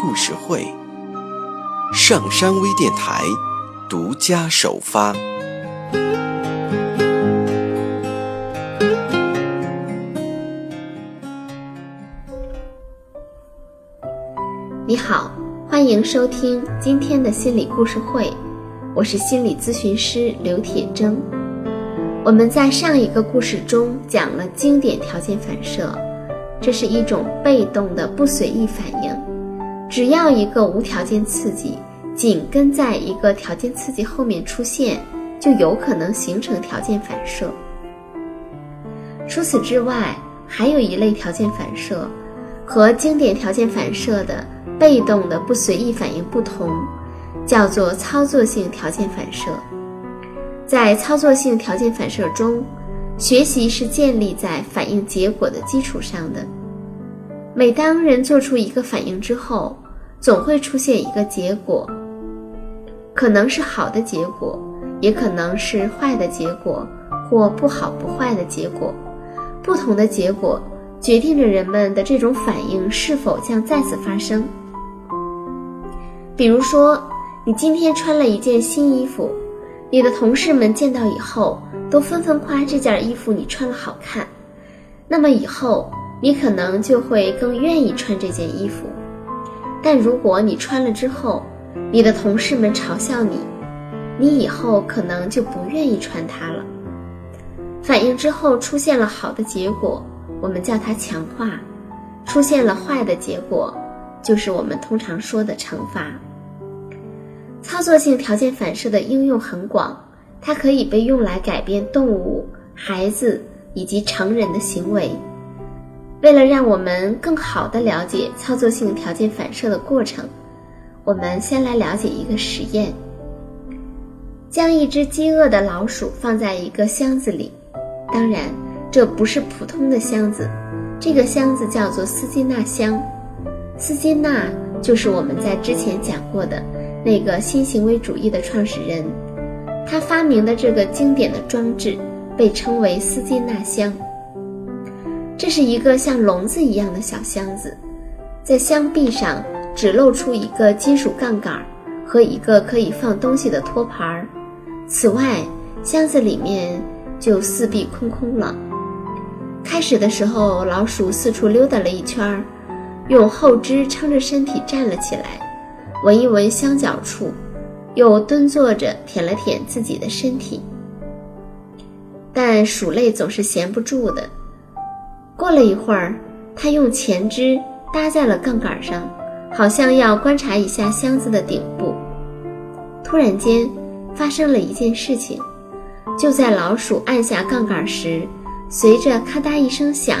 故事会，上山微电台独家首发。你好，欢迎收听今天的心理故事会，我是心理咨询师刘铁铮。我们在上一个故事中讲了经典条件反射，这是一种被动的不随意反应，只要一个无条件刺激紧跟在一个条件刺激后面出现，就有可能形成条件反射。除此之外，还有一类条件反射，和经典条件反射的被动的不随意反应不同，叫做操作性条件反射。在操作性条件反射中，学习是建立在反应结果的基础上的。每当人做出一个反应之后，总会出现一个结果，可能是好的结果，也可能是坏的结果，或不好不坏的结果。不同的结果决定着人们的这种反应是否将再次发生。比如说，你今天穿了一件新衣服。你的同事们见到以后，都纷纷夸这件衣服你穿了好看，那么以后你可能就会更愿意穿这件衣服。但如果你穿了之后，你的同事们嘲笑你，你以后可能就不愿意穿它了。反应之后出现了好的结果，我们叫它强化；出现了坏的结果，就是我们通常说的惩罚。操作性条件反射的应用很广，它可以被用来改变动物、孩子以及成人的行为。为了让我们更好地了解操作性条件反射的过程，我们先来了解一个实验：将一只饥饿的老鼠放在一个箱子里，当然这不是普通的箱子，这个箱子叫做斯金纳箱。斯金纳就是我们在之前讲过的。那个新行为主义的创始人，他发明的这个经典的装置被称为斯金纳箱。这是一个像笼子一样的小箱子，在箱壁上只露出一个金属杠杆和一个可以放东西的托盘儿。此外，箱子里面就四壁空空了。开始的时候，老鼠四处溜达了一圈，用后肢撑着身体站了起来。闻一闻香脚处，又蹲坐着舔了舔自己的身体。但鼠类总是闲不住的。过了一会儿，它用前肢搭在了杠杆上，好像要观察一下箱子的顶部。突然间，发生了一件事情。就在老鼠按下杠杆时，随着咔嗒一声响，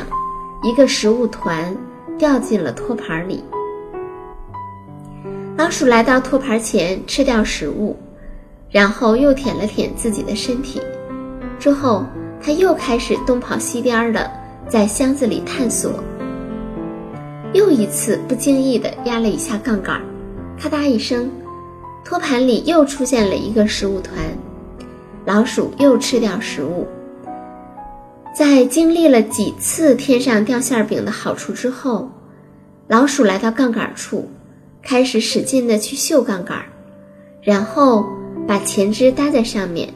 一个食物团掉进了托盘里。老鼠来到托盘前吃掉食物，然后又舔了舔自己的身体，之后它又开始东跑西颠的在箱子里探索。又一次不经意的压了一下杠杆，咔嗒一声，托盘里又出现了一个食物团，老鼠又吃掉食物。在经历了几次天上掉馅饼的好处之后，老鼠来到杠杆处。开始使劲的去嗅杠杆，然后把前肢搭在上面，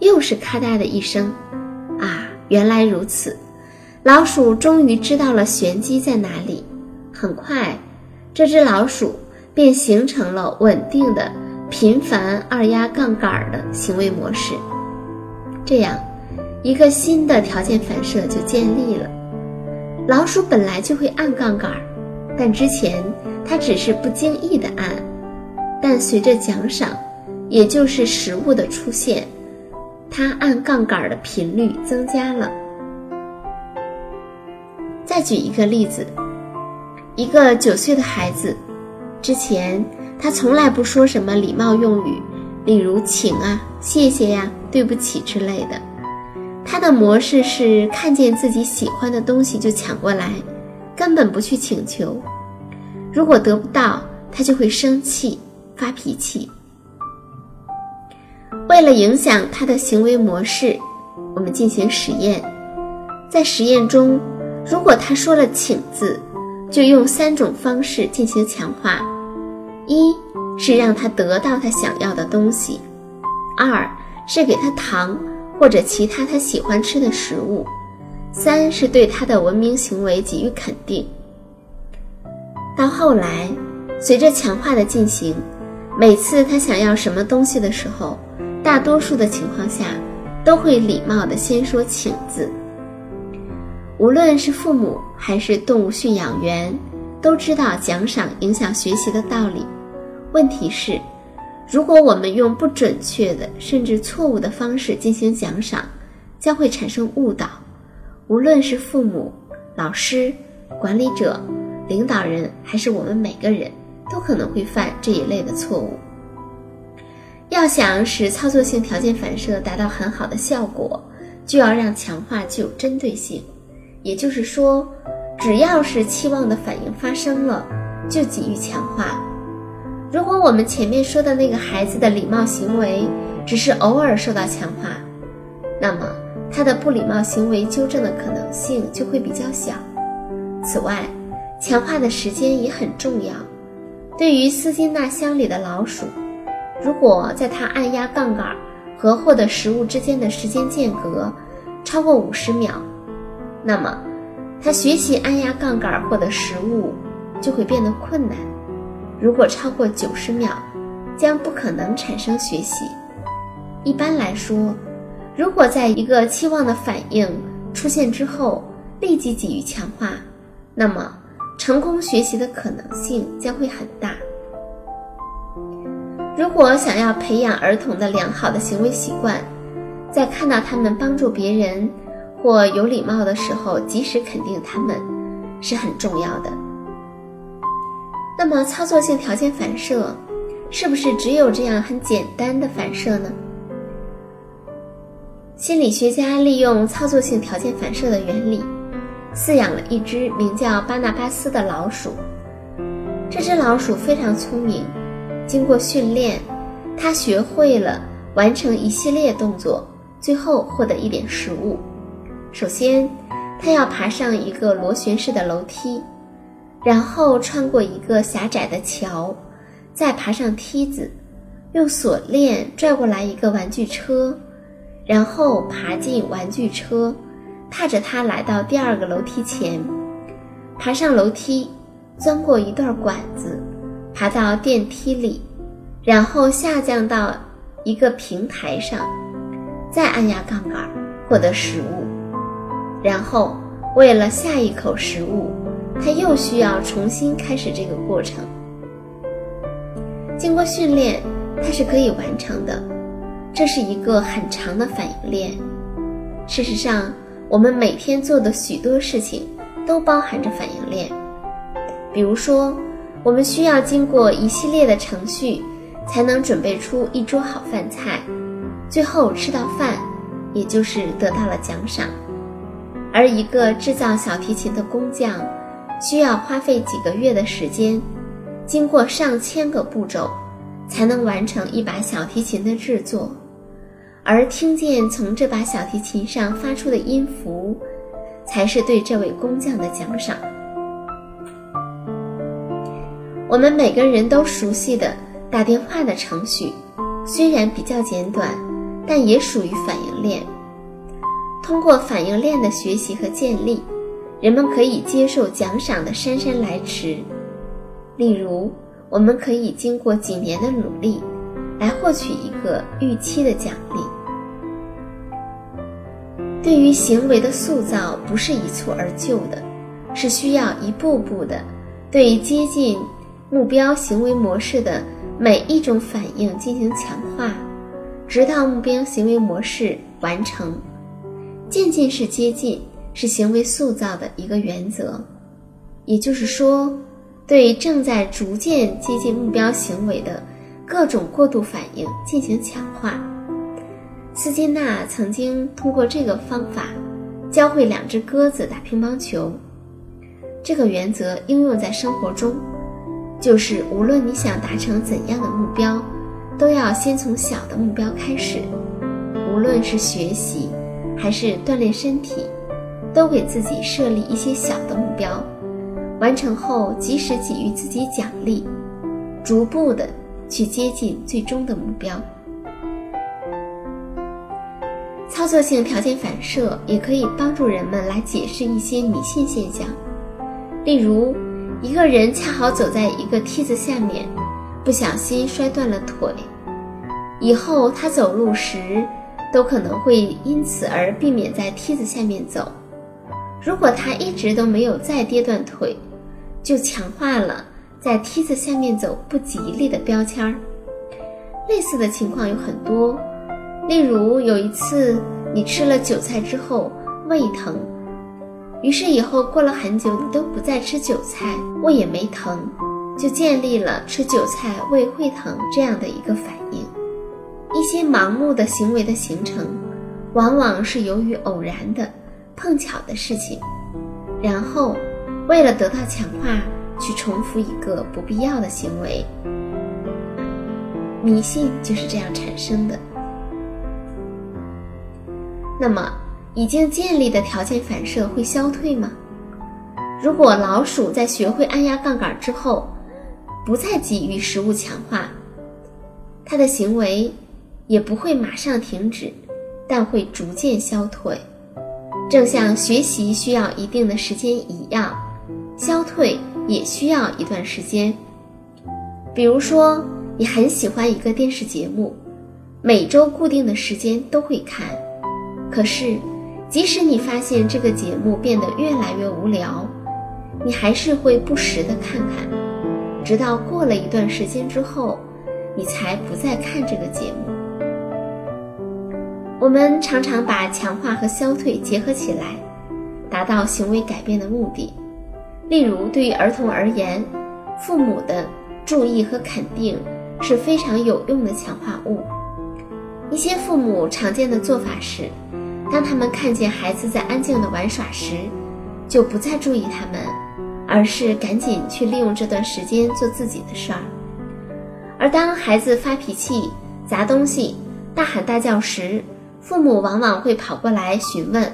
又是咔嗒的一声，啊，原来如此！老鼠终于知道了玄机在哪里。很快，这只老鼠便形成了稳定的、频繁二压杠杆的行为模式。这样，一个新的条件反射就建立了。老鼠本来就会按杠杆，但之前。它只是不经意的按，但随着奖赏，也就是食物的出现，它按杠杆的频率增加了。再举一个例子，一个九岁的孩子，之前他从来不说什么礼貌用语，例如“请啊”“谢谢呀”“对不起”之类的。他的模式是看见自己喜欢的东西就抢过来，根本不去请求。如果得不到，他就会生气、发脾气。为了影响他的行为模式，我们进行实验。在实验中，如果他说了“请”字，就用三种方式进行强化：一是让他得到他想要的东西；二是给他糖或者其他他喜欢吃的食物；三是对他的文明行为给予肯定。到后来，随着强化的进行，每次他想要什么东西的时候，大多数的情况下，都会礼貌地先说“请”字。无论是父母还是动物驯养员，都知道奖赏影响学习的道理。问题是，如果我们用不准确的甚至错误的方式进行奖赏，将会产生误导。无论是父母、老师、管理者、领导人，还是我们每个人，都可能会犯这一类的错误。要想使操作性条件反射达到很好的效果，就要让强化具有针对性。也就是说，只要是期望的反应发生了，就给予强化。如果我们前面说的那个孩子的礼貌行为只是偶尔受到强化，那么他的不礼貌行为纠正的可能性就会比较小。此外，强化的时间也很重要。对于斯金纳箱里的老鼠，如果在它按压杠杆和获得食物之间的时间间隔超过五十秒，那么，他学习按压杠杆获得食物就会变得困难。如果超过九十秒，将不可能产生学习。一般来说，如果在一个期望的反应出现之后立即给予强化，那么成功学习的可能性将会很大。如果想要培养儿童的良好的行为习惯，在看到他们帮助别人。或有礼貌的时候，及时肯定他们，是很重要的。那么，操作性条件反射，是不是只有这样很简单的反射呢？心理学家利用操作性条件反射的原理，饲养了一只名叫巴纳巴斯的老鼠。这只老鼠非常聪明，经过训练，它学会了完成一系列动作，最后获得一点食物。首先，他要爬上一个螺旋式的楼梯，然后穿过一个狭窄的桥，再爬上梯子，用锁链拽过来一个玩具车，然后爬进玩具车，踏着它来到第二个楼梯前，爬上楼梯，钻过一段管子，爬到电梯里，然后下降到一个平台上，再按压杠杆，获得食物。然后，为了下一口食物，他又需要重新开始这个过程。经过训练，他是可以完成的。这是一个很长的反应链。事实上，我们每天做的许多事情都包含着反应链。比如说，我们需要经过一系列的程序，才能准备出一桌好饭菜，最后吃到饭，也就是得到了奖赏。而一个制造小提琴的工匠，需要花费几个月的时间，经过上千个步骤，才能完成一把小提琴的制作。而听见从这把小提琴上发出的音符，才是对这位工匠的奖赏。我们每个人都熟悉的打电话的程序，虽然比较简短，但也属于反应链。通过反应链的学习和建立，人们可以接受奖赏的姗姗来迟。例如，我们可以经过几年的努力，来获取一个预期的奖励。对于行为的塑造，不是一蹴而就的，是需要一步步的，对接近目标行为模式的每一种反应进行强化，直到目标行为模式完成。渐进式接近是行为塑造的一个原则，也就是说，对正在逐渐接近目标行为的各种过度反应进行强化。斯金纳曾经通过这个方法教会两只鸽子打乒乓球。这个原则应用在生活中，就是无论你想达成怎样的目标，都要先从小的目标开始。无论是学习还是锻炼身体，都给自己设立一些小的目标。完成后，及时给予自己奖励，逐步的去接近最终的目标。操作性条件反射也可以帮助人们来解释一些迷信现象，例如，一个人恰好走在一个梯子下面，不小心摔断了腿，以后他走路时都可能会因此而避免在梯子下面走。如果他一直都没有再跌断腿，就强化了在梯子下面走不吉利的标签儿。类似的情况有很多，例如有一次你吃了韭菜之后胃疼，于是以后过了很久你都不再吃韭菜，胃也没疼，就建立了吃韭菜胃会疼这样的一个反应。一些盲目的行为的形成，往往是由于偶然的、碰巧的事情，然后。为了得到强化，去重复一个不必要的行为，迷信就是这样产生的。那么，已经建立的条件反射会消退吗？如果老鼠在学会按压杠杆之后，不再给予食物强化，它的行为也不会马上停止，但会逐渐消退，正像学习需要一定的时间一样。消退也需要一段时间。比如说，你很喜欢一个电视节目，每周固定的时间都会看。可是，即使你发现这个节目变得越来越无聊，你还是会不时的看看，直到过了一段时间之后，你才不再看这个节目。我们常常把强化和消退结合起来，达到行为改变的目的。例如，对于儿童而言，父母的注意和肯定是非常有用的强化物。一些父母常见的做法是，当他们看见孩子在安静的玩耍时，就不再注意他们，而是赶紧去利用这段时间做自己的事儿。而当孩子发脾气、砸东西、大喊大叫时，父母往往会跑过来询问。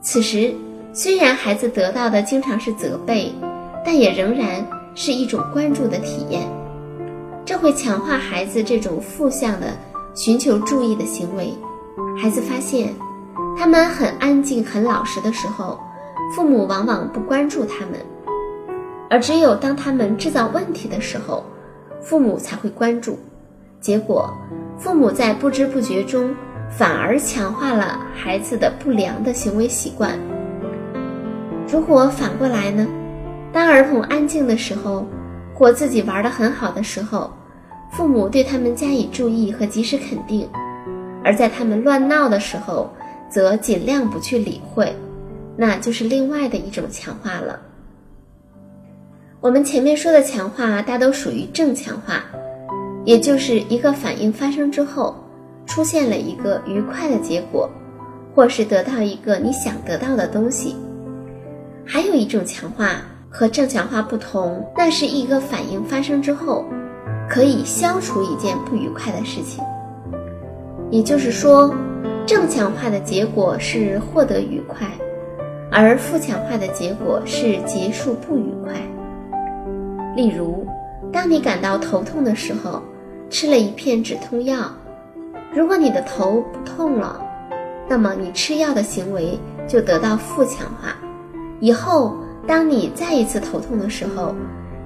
此时，虽然孩子得到的经常是责备，但也仍然是一种关注的体验。这会强化孩子这种负向的寻求注意的行为。孩子发现，他们很安静、很老实的时候，父母往往不关注他们；而只有当他们制造问题的时候，父母才会关注。结果，父母在不知不觉中反而强化了孩子的不良的行为习惯。如果反过来呢？当儿童安静的时候，或自己玩得很好的时候，父母对他们加以注意和及时肯定；而在他们乱闹的时候，则尽量不去理会，那就是另外的一种强化了。我们前面说的强化大都属于正强化，也就是一个反应发生之后，出现了一个愉快的结果，或是得到一个你想得到的东西。还有一种强化和正强化不同，那是一个反应发生之后，可以消除一件不愉快的事情。也就是说，正强化的结果是获得愉快，而负强化的结果是结束不愉快。例如，当你感到头痛的时候，吃了一片止痛药，如果你的头不痛了，那么你吃药的行为就得到负强化。以后，当你再一次头痛的时候，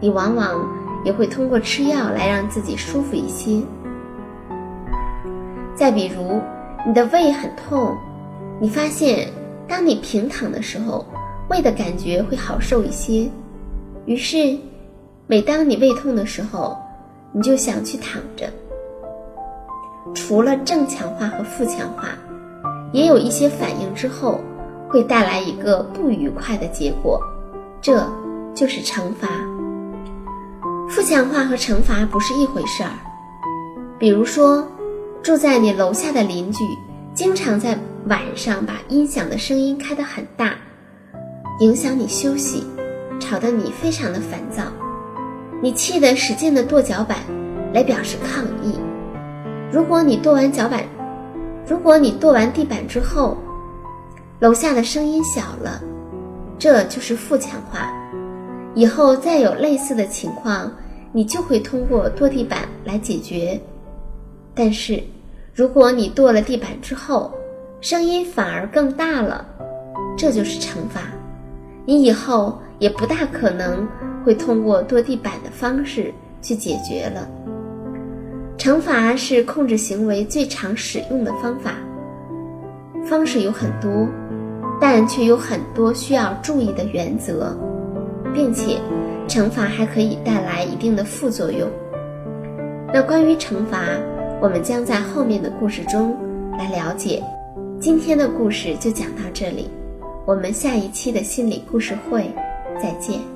你往往也会通过吃药来让自己舒服一些。再比如，你的胃很痛，你发现当你平躺的时候，胃的感觉会好受一些。于是，每当你胃痛的时候，你就想去躺着。除了正强化和负强化，也有一些反应之后。会带来一个不愉快的结果，这就是惩罚。负强化和惩罚不是一回事儿。比如说，住在你楼下的邻居经常在晚上把音响的声音开得很大，影响你休息，吵得你非常的烦躁，你气得使劲的跺脚板来表示抗议。如果你跺完脚板，如果你跺完地板之后，楼下的声音小了，这就是负强化。以后再有类似的情况，你就会通过跺地板来解决。但是，如果你跺了地板之后，声音反而更大了，这就是惩罚。你以后也不大可能会通过跺地板的方式去解决了。惩罚是控制行为最常使用的方法，方式有很多。但却有很多需要注意的原则，并且惩罚还可以带来一定的副作用。那关于惩罚，我们将在后面的故事中来了解。今天的故事就讲到这里，我们下一期的心理故事会再见。